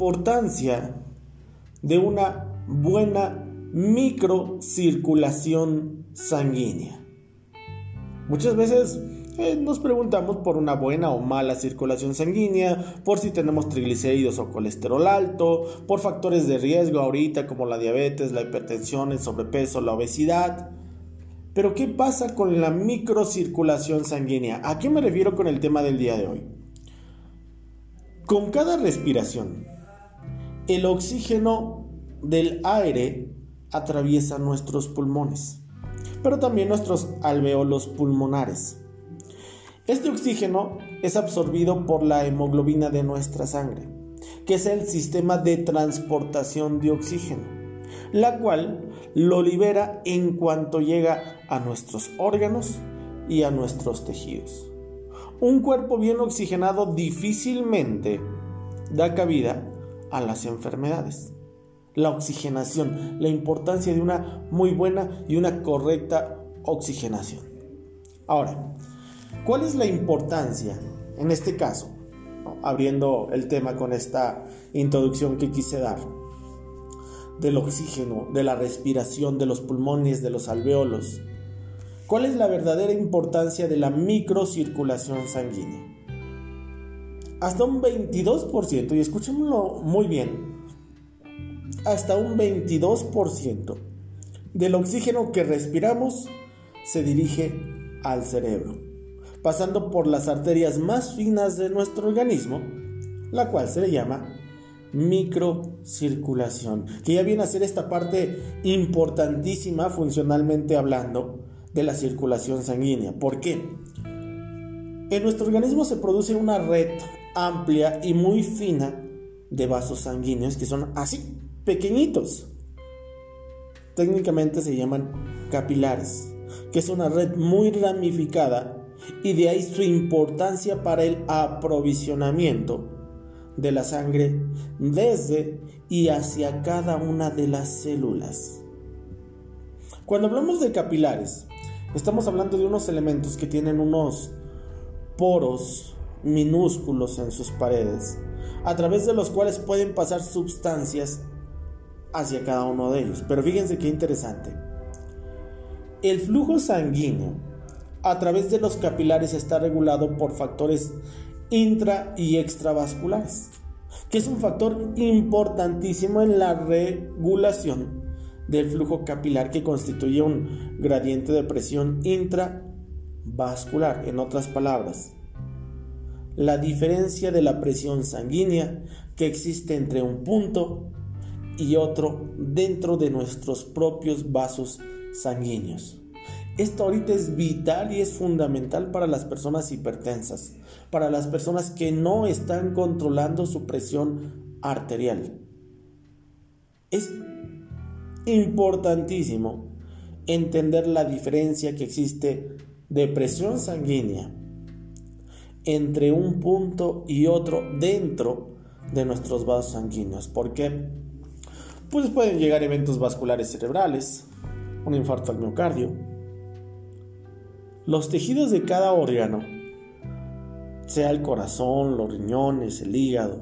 importancia de una buena microcirculación sanguínea. Muchas veces eh, nos preguntamos por una buena o mala circulación sanguínea, por si tenemos triglicéridos o colesterol alto, por factores de riesgo ahorita como la diabetes, la hipertensión, el sobrepeso, la obesidad. Pero ¿qué pasa con la microcirculación sanguínea? ¿A qué me refiero con el tema del día de hoy? Con cada respiración, el oxígeno del aire atraviesa nuestros pulmones, pero también nuestros alveolos pulmonares. Este oxígeno es absorbido por la hemoglobina de nuestra sangre, que es el sistema de transportación de oxígeno, la cual lo libera en cuanto llega a nuestros órganos y a nuestros tejidos. Un cuerpo bien oxigenado difícilmente da cabida a las enfermedades. La oxigenación, la importancia de una muy buena y una correcta oxigenación. Ahora, ¿Cuál es la importancia en este caso? Abriendo el tema con esta introducción que quise dar del oxígeno, de la respiración, de los pulmones, de los alveolos. ¿Cuál es la verdadera importancia de la microcirculación sanguínea? Hasta un 22%, y escúchenlo muy bien, hasta un 22% del oxígeno que respiramos se dirige al cerebro pasando por las arterias más finas de nuestro organismo, la cual se le llama microcirculación, que ya viene a ser esta parte importantísima funcionalmente hablando de la circulación sanguínea. ¿Por qué? En nuestro organismo se produce una red amplia y muy fina de vasos sanguíneos que son así, pequeñitos. Técnicamente se llaman capilares, que es una red muy ramificada y de ahí su importancia para el aprovisionamiento de la sangre desde y hacia cada una de las células. Cuando hablamos de capilares, estamos hablando de unos elementos que tienen unos poros minúsculos en sus paredes, a través de los cuales pueden pasar sustancias hacia cada uno de ellos. Pero fíjense qué interesante. El flujo sanguíneo a través de los capilares está regulado por factores intra y extravasculares, que es un factor importantísimo en la regulación del flujo capilar que constituye un gradiente de presión intravascular. En otras palabras, la diferencia de la presión sanguínea que existe entre un punto y otro dentro de nuestros propios vasos sanguíneos. Esto ahorita es vital y es fundamental para las personas hipertensas, para las personas que no están controlando su presión arterial. Es importantísimo entender la diferencia que existe de presión sanguínea entre un punto y otro dentro de nuestros vasos sanguíneos. ¿Por qué? Pues pueden llegar eventos vasculares cerebrales, un infarto al miocardio, los tejidos de cada órgano, sea el corazón, los riñones, el hígado,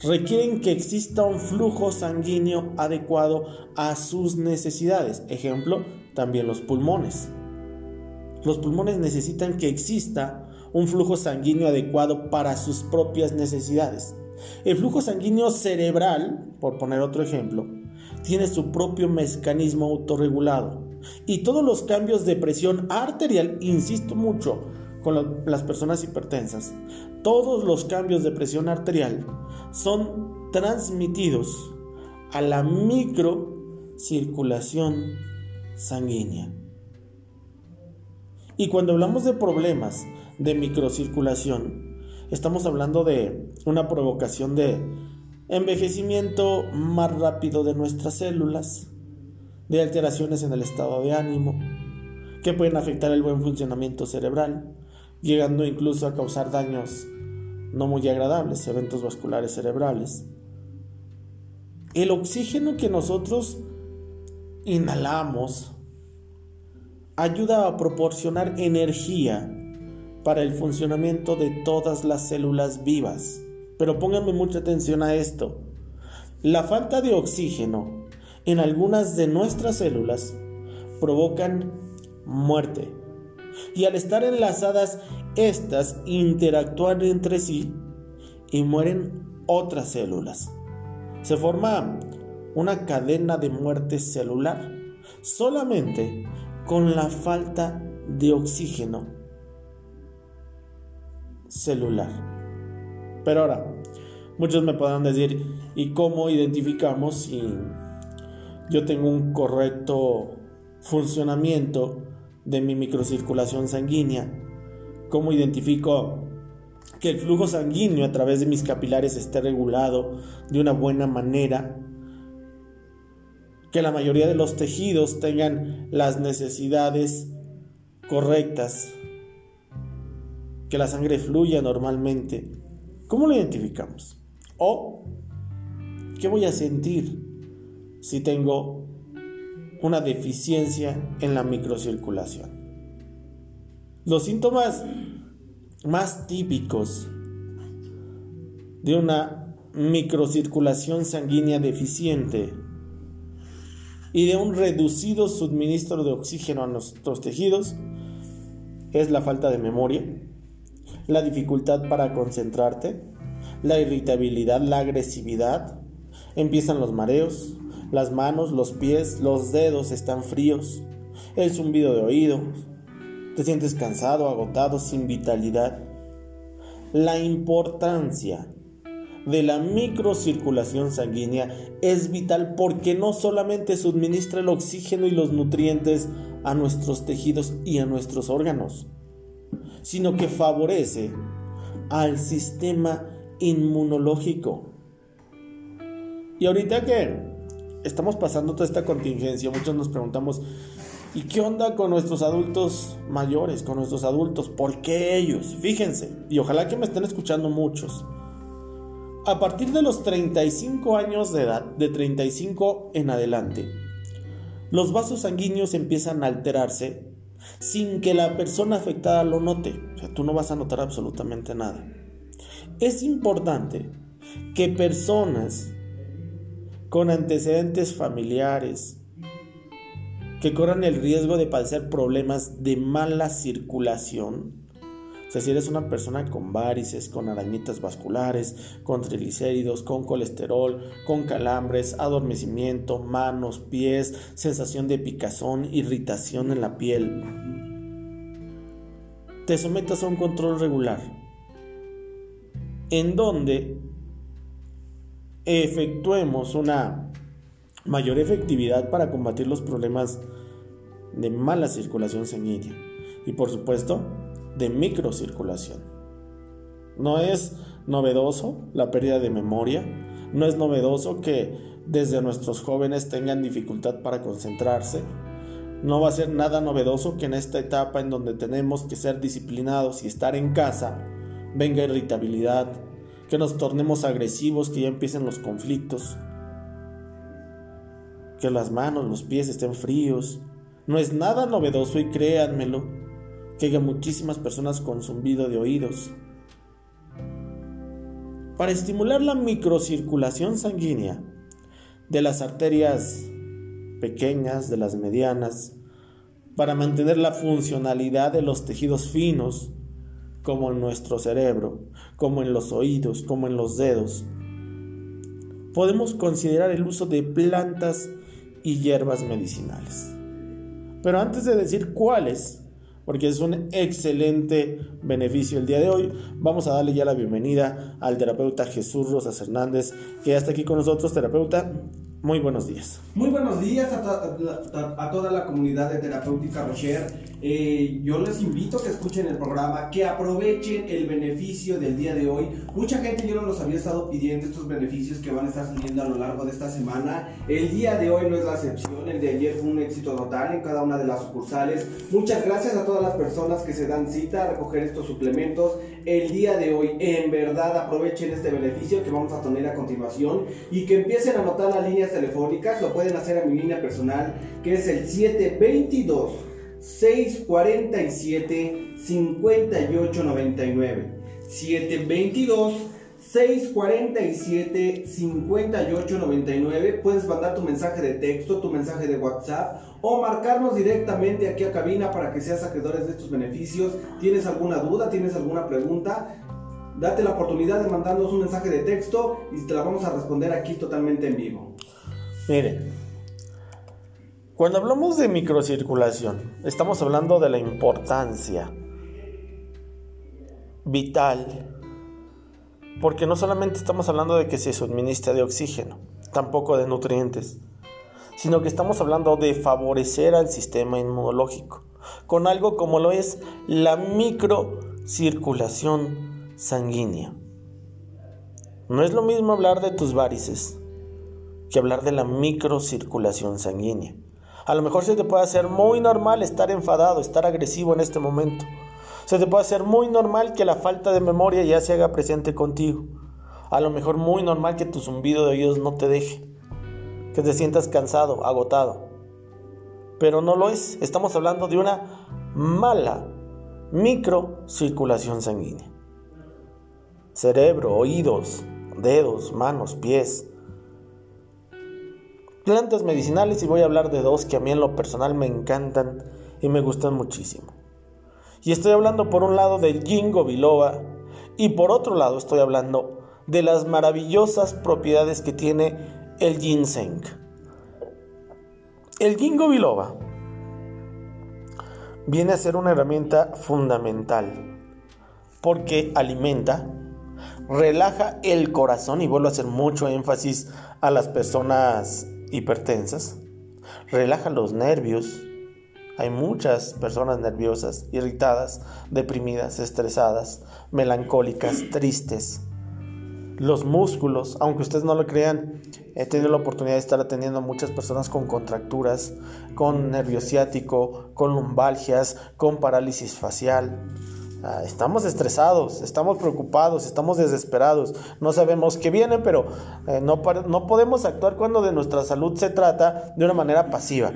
requieren que exista un flujo sanguíneo adecuado a sus necesidades. Ejemplo, también los pulmones. Los pulmones necesitan que exista un flujo sanguíneo adecuado para sus propias necesidades. El flujo sanguíneo cerebral, por poner otro ejemplo, tiene su propio mecanismo autorregulado y todos los cambios de presión arterial, insisto mucho con las personas hipertensas, todos los cambios de presión arterial son transmitidos a la microcirculación sanguínea. Y cuando hablamos de problemas de microcirculación, estamos hablando de una provocación de envejecimiento más rápido de nuestras células, de alteraciones en el estado de ánimo, que pueden afectar el buen funcionamiento cerebral, llegando incluso a causar daños no muy agradables, eventos vasculares cerebrales. El oxígeno que nosotros inhalamos ayuda a proporcionar energía para el funcionamiento de todas las células vivas. Pero pónganme mucha atención a esto. la falta de oxígeno en algunas de nuestras células provocan muerte. Y al estar enlazadas, estas interactúan entre sí y mueren otras células. Se forma una cadena de muerte celular solamente con la falta de oxígeno celular. Pero ahora, muchos me podrán decir, ¿y cómo identificamos si yo tengo un correcto funcionamiento de mi microcirculación sanguínea? ¿Cómo identifico que el flujo sanguíneo a través de mis capilares esté regulado de una buena manera? Que la mayoría de los tejidos tengan las necesidades correctas, que la sangre fluya normalmente. ¿Cómo lo identificamos? O, ¿qué voy a sentir si tengo una deficiencia en la microcirculación? Los síntomas más típicos de una microcirculación sanguínea deficiente y de un reducido suministro de oxígeno a nuestros tejidos es la falta de memoria, la dificultad para concentrarte, la irritabilidad, la agresividad, empiezan los mareos, las manos, los pies, los dedos están fríos, el zumbido de oídos, te sientes cansado, agotado, sin vitalidad. La importancia de la microcirculación sanguínea es vital porque no solamente suministra el oxígeno y los nutrientes a nuestros tejidos y a nuestros órganos, sino que favorece al sistema inmunológico. Y ahorita que estamos pasando toda esta contingencia, muchos nos preguntamos, ¿Y qué onda con nuestros adultos mayores, con nuestros adultos? ¿Por qué ellos? Fíjense, y ojalá que me estén escuchando muchos. A partir de los 35 años de edad, de 35 en adelante, los vasos sanguíneos empiezan a alterarse sin que la persona afectada lo note. O sea, tú no vas a notar absolutamente nada. Es importante que personas con antecedentes familiares, que corran el riesgo de padecer problemas de mala circulación. Si eres una persona con varices, con arañitas vasculares, con triglicéridos, con colesterol, con calambres, adormecimiento, manos, pies, sensación de picazón, irritación en la piel, te sometas a un control regular en donde efectuemos una mayor efectividad para combatir los problemas de mala circulación sanguínea. Y por supuesto de microcirculación. No es novedoso la pérdida de memoria, no es novedoso que desde nuestros jóvenes tengan dificultad para concentrarse, no va a ser nada novedoso que en esta etapa en donde tenemos que ser disciplinados y estar en casa venga irritabilidad, que nos tornemos agresivos, que ya empiecen los conflictos, que las manos, los pies estén fríos. No es nada novedoso y créanmelo, que haya muchísimas personas con zumbido de oídos. Para estimular la microcirculación sanguínea de las arterias pequeñas, de las medianas, para mantener la funcionalidad de los tejidos finos, como en nuestro cerebro, como en los oídos, como en los dedos. Podemos considerar el uso de plantas y hierbas medicinales. Pero antes de decir cuáles, porque es un excelente beneficio el día de hoy, vamos a darle ya la bienvenida al terapeuta Jesús Rosas Hernández, que ya está aquí con nosotros, terapeuta. Muy buenos días. Muy buenos días a, toda la comunidad de Terapéutica Rocher. Eh, yo les invito a que escuchen el programa, que aprovechen el beneficio del día de hoy. Mucha gente yo no los había estado pidiendo estos beneficios que van a estar saliendo a lo largo de esta semana. El día de hoy no es la excepción, el de ayer fue un éxito total en cada una de las sucursales. Muchas gracias a todas las personas que se dan cita a recoger estos suplementos. El día de hoy, en verdad, aprovechen este beneficio que vamos a tener a continuación y que empiecen a anotar las líneas telefónicas. Lo pueden hacer a mi línea personal, que es el 722 647 5899. 722 647-5899. Puedes mandar tu mensaje de texto, tu mensaje de WhatsApp o marcarnos directamente aquí a cabina para que seas acreedores de estos beneficios. ¿Tienes alguna duda? ¿Tienes alguna pregunta? Date la oportunidad de mandarnos un mensaje de texto y te la vamos a responder aquí totalmente en vivo. Miren, cuando hablamos de microcirculación, estamos hablando de la importancia vital porque no solamente estamos hablando de que se suministre de oxígeno, tampoco de nutrientes, sino que estamos hablando de favorecer al sistema inmunológico, con algo como lo es la microcirculación sanguínea. No es lo mismo hablar de tus varices que hablar de la microcirculación sanguínea. A lo mejor se te puede hacer muy normal estar enfadado, estar agresivo en este momento se te puede hacer muy normal que la falta de memoria ya se haga presente contigo. A lo mejor muy normal que tu zumbido de oídos no te deje. Que te sientas cansado, agotado. Pero no lo es. Estamos hablando de una mala microcirculación sanguínea. Cerebro, oídos, dedos, manos, pies. Plantas medicinales y voy a hablar de dos que a mí en lo personal me encantan y me gustan muchísimo. Y estoy hablando por un lado del ginkgo biloba y por otro lado estoy hablando de las maravillosas propiedades que tiene el ginseng. El ginkgo biloba viene a ser una herramienta fundamental porque alimenta, relaja el corazón y vuelvo a hacer mucho énfasis a las personas hipertensas, relaja los nervios, hay muchas personas nerviosas, irritadas, deprimidas, estresadas, melancólicas, tristes. Los músculos, aunque ustedes no lo crean, he tenido la oportunidad de estar atendiendo a muchas personas con contracturas, con nervio ciático, con lumbalgias, con parálisis facial. Ah, estamos estresados, estamos preocupados, estamos desesperados, no sabemos qué viene, pero eh, no, no podemos actuar cuando de nuestra salud se trata de una manera pasiva.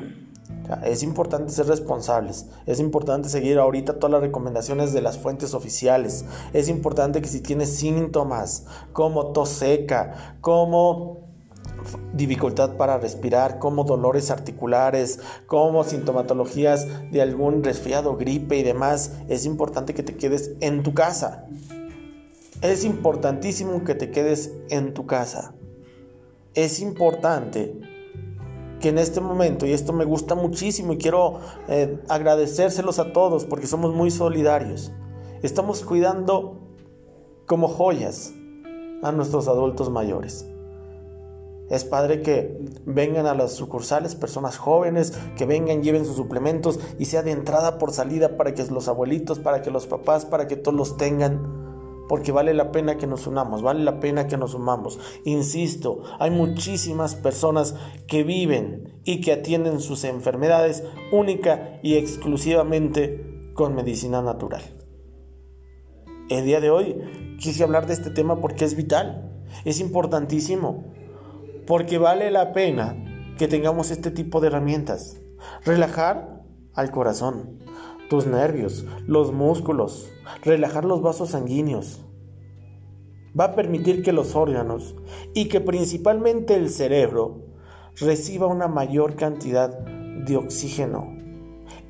Es importante ser responsables, es importante seguir ahorita todas las recomendaciones de las fuentes oficiales, es importante que si tienes síntomas como tos seca, como dificultad para respirar, como dolores articulares, como sintomatologías de algún resfriado, gripe y demás, es importante que te quedes en tu casa. Es importantísimo que te quedes en tu casa. Es importante que en este momento, y esto me gusta muchísimo y quiero eh, agradecérselos a todos porque somos muy solidarios, estamos cuidando como joyas a nuestros adultos mayores. Es padre que vengan a las sucursales personas jóvenes, que vengan, lleven sus suplementos y sea de entrada por salida para que los abuelitos, para que los papás, para que todos los tengan porque vale la pena que nos unamos, vale la pena que nos sumamos. Insisto, hay muchísimas personas que viven y que atienden sus enfermedades única y exclusivamente con medicina natural. El día de hoy quise hablar de este tema porque es vital, es importantísimo, porque vale la pena que tengamos este tipo de herramientas. Relajar al corazón, tus nervios, los músculos, relajar los vasos sanguíneos. Va a permitir que los órganos y que principalmente el cerebro reciba una mayor cantidad de oxígeno.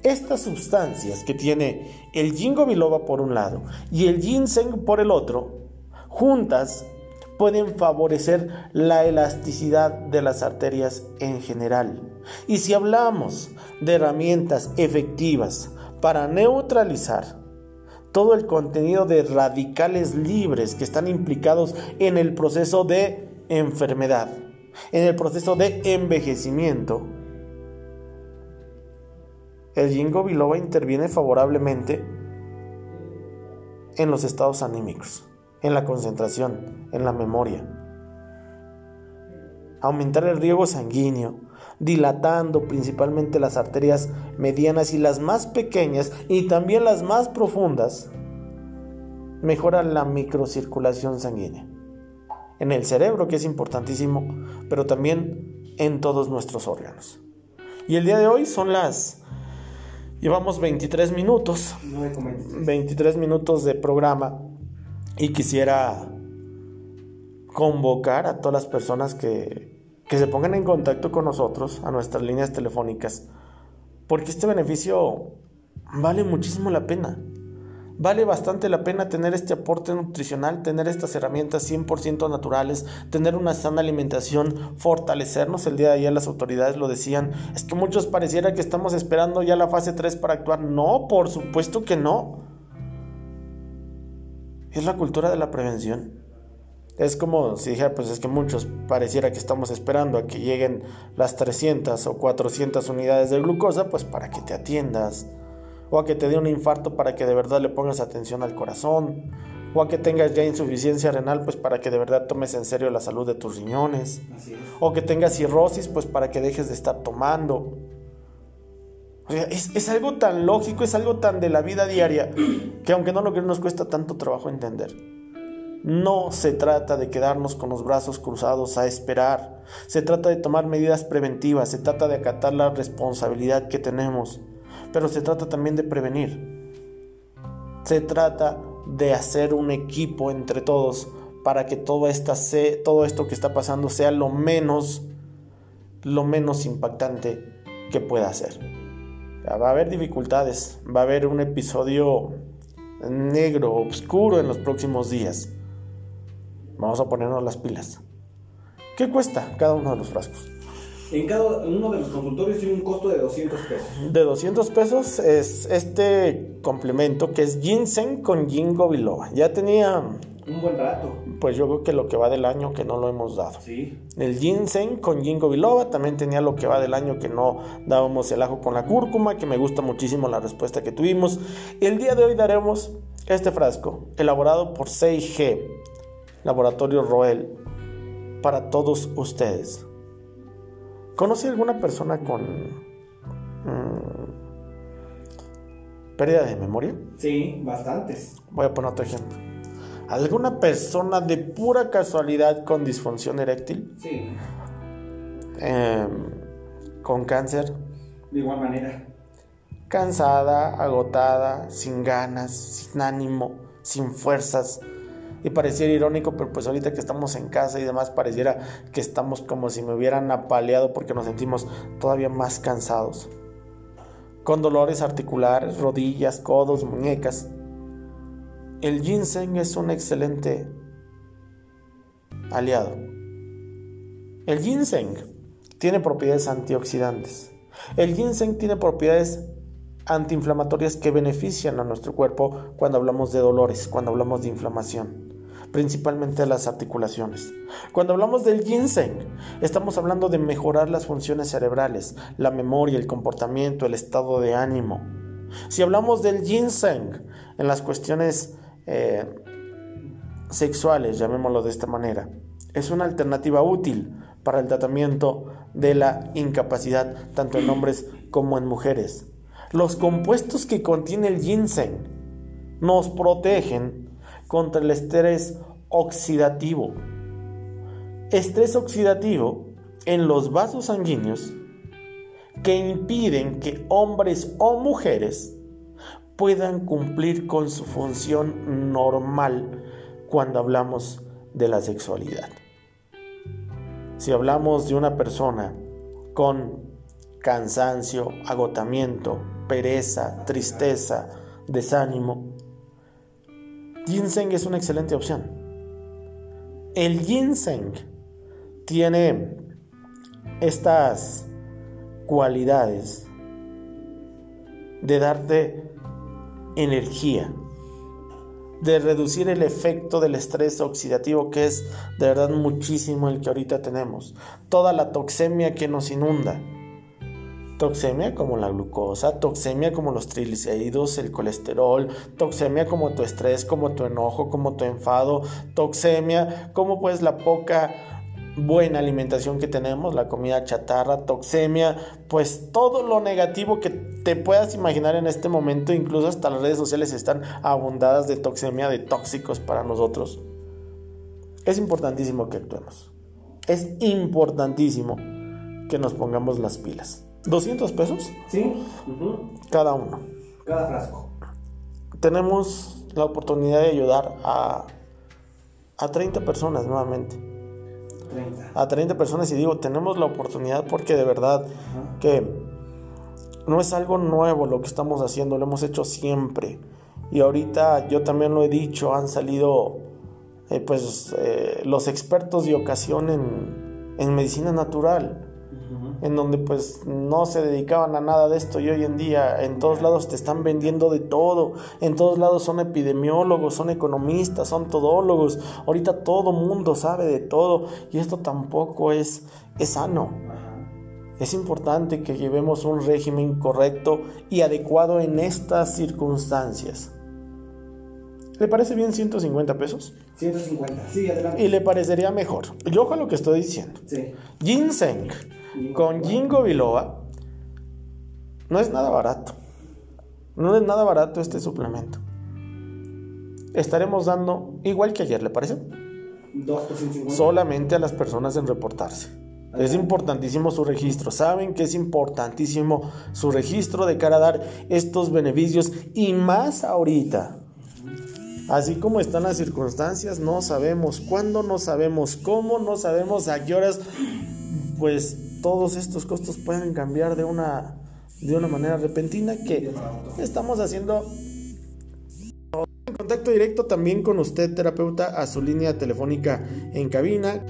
Estas sustancias que tiene el ginkgo biloba por un lado y el ginseng por el otro, juntas pueden favorecer la elasticidad de las arterias en general. Y si hablamos de herramientas efectivas para neutralizar todo el contenido de radicales libres que están implicados en el proceso de enfermedad, en el proceso de envejecimiento. El ginkgo biloba interviene favorablemente en los estados anímicos, en la concentración, en la memoria. Aumentar el riego sanguíneo, dilatando principalmente las arterias medianas y las más pequeñas y también las más profundas, mejora la microcirculación sanguínea. En el cerebro, que es importantísimo, pero también en todos nuestros órganos. Y el día de hoy son las... Llevamos 23 minutos. 23 minutos de programa y quisiera convocar a todas las personas que, que se pongan en contacto con nosotros a nuestras líneas telefónicas, porque este beneficio vale muchísimo la pena. Vale bastante la pena tener este aporte nutricional, tener estas herramientas 100% naturales, tener una sana alimentación, fortalecernos. El día de ayer las autoridades lo decían, es que muchos pareciera que estamos esperando ya la fase 3 para actuar. No, por supuesto que no. Es la cultura de la prevención. Es como si dijera, pues es que muchos pareciera que estamos esperando a que lleguen las 300 o 400 unidades de glucosa, pues para que te atiendas o a que te dé un infarto para que de verdad le pongas atención al corazón, o a que tengas ya insuficiencia renal, pues para que de verdad tomes en serio la salud de tus riñones, o que tengas cirrosis, pues para que dejes de estar tomando. es, es, algo tan lógico, es algo tan de la vida diaria, que aunque no lo que nos cuesta tanto trabajo entender. No se trata de quedarnos con los brazos cruzados a esperar, se trata de tomar medidas preventivas, se trata de acatar la responsabilidad que tenemos pero se trata también de prevenir. Se trata de hacer un equipo entre todos para que todo, esto que está pasando sea lo menos, lo menos impactante que pueda ser. Va a haber dificultades, va a haber un episodio negro, oscuro en los próximos días. Vamos a ponernos las pilas. ¿Qué cuesta cada uno de los frascos? En cada uno de los consultorios tiene un costo de 200 pesos. De 200 pesos es este complemento que es ginseng con ginkgo biloba. Ya tenía un buen rato. Pues yo creo que lo que va del año que no lo hemos dado. Sí. El ginseng con ginkgo biloba también tenía lo que va del año que no dábamos el ajo con la cúrcuma, que me gusta muchísimo la respuesta que tuvimos. El día de hoy daremos este frasco elaborado por 6G, Laboratorio Roel, para todos ustedes. ¿Conoce alguna persona con mm, pérdida de memoria? Sí, bastantes. Voy a poner otro ejemplo. ¿Alguna persona de pura casualidad con disfunción eréctil? Sí. Em, ¿Con cáncer? De igual manera. Cansada, agotada, sin ganas, sin ánimo, sin fuerzas y pareciera irónico, pero pues ahorita que estamos en casa y demás, pareciera que estamos como si me hubieran apaleado porque nos sentimos todavía más cansados. Con dolores articulares, rodillas, codos, muñecas. El ginseng es un excelente aliado. El ginseng tiene propiedades antioxidantes. El ginseng tiene propiedades antiinflamatorias que benefician a nuestro cuerpo cuando hablamos de dolores, cuando hablamos de inflamación principalmente las articulaciones. Cuando hablamos del ginseng, estamos hablando de mejorar las funciones cerebrales, la memoria, el comportamiento, el estado de ánimo. Si hablamos del ginseng en las cuestiones eh, sexuales, llamémoslo de esta manera, es una alternativa útil para el tratamiento de la incapacidad tanto en hombres como en mujeres. Los compuestos que contiene el ginseng nos protegen contra el estrés oxidativo. Estrés oxidativo en los vasos sanguíneos que impiden que hombres o mujeres puedan cumplir con su función normal cuando hablamos de la sexualidad. Si hablamos de una persona con cansancio, agotamiento, pereza, tristeza, desánimo, ginseng es una excelente opción. El ginseng tiene estas cualidades de darte energía, de reducir el efecto del estrés oxidativo que es de verdad muchísimo el que ahorita tenemos, toda la toxemia que nos inunda Toxemia como la glucosa, toxemia como los triglicéridos, el colesterol, toxemia como tu estrés, como tu enojo, como tu enfado, toxemia como pues la poca buena alimentación que tenemos, la comida chatarra, toxemia, pues todo lo negativo que te puedas imaginar en este momento, incluso hasta las redes sociales están abundadas de toxemia, de tóxicos para nosotros. Es importantísimo que actuemos. Es importantísimo que nos pongamos las pilas. ¿200 pesos? Sí. Cada uno. Cada frasco. Tenemos la oportunidad de ayudar a, a 30 personas nuevamente. a 30 personas y digo, tenemos la oportunidad porque de verdad que no es algo nuevo lo que estamos haciendo, lo hemos hecho siempre. Y ahorita yo también lo he dicho, han salido eh, pues eh, los expertos de ocasión en, en medicina natural en donde pues no se dedicaban a nada de esto y hoy en día en todos lados te están vendiendo de todo, en todos lados son epidemiólogos, son economistas, son todólogos, ahorita todo mundo sabe de todo y esto tampoco es, es sano. Es importante que llevemos un régimen correcto y adecuado en estas circunstancias. ¿Le parece bien 150 pesos? 150, sí, adelante. Y le parecería mejor. Yo con lo que estoy diciendo. Sí. Ginseng con Jingo Biloba no es nada barato. No es nada barato este suplemento. Estaremos dando, igual que ayer, ¿le parece? Solamente a las personas en reportarse. Es importantísimo su registro. Saben que es importantísimo su registro de cara a dar estos beneficios y más ahorita. Así como están las circunstancias, no sabemos cuándo, no sabemos cómo, no sabemos a qué horas, pues todos estos costos pueden cambiar de una, de una manera repentina que estamos haciendo en contacto directo también con usted, terapeuta, a su línea telefónica en cabina.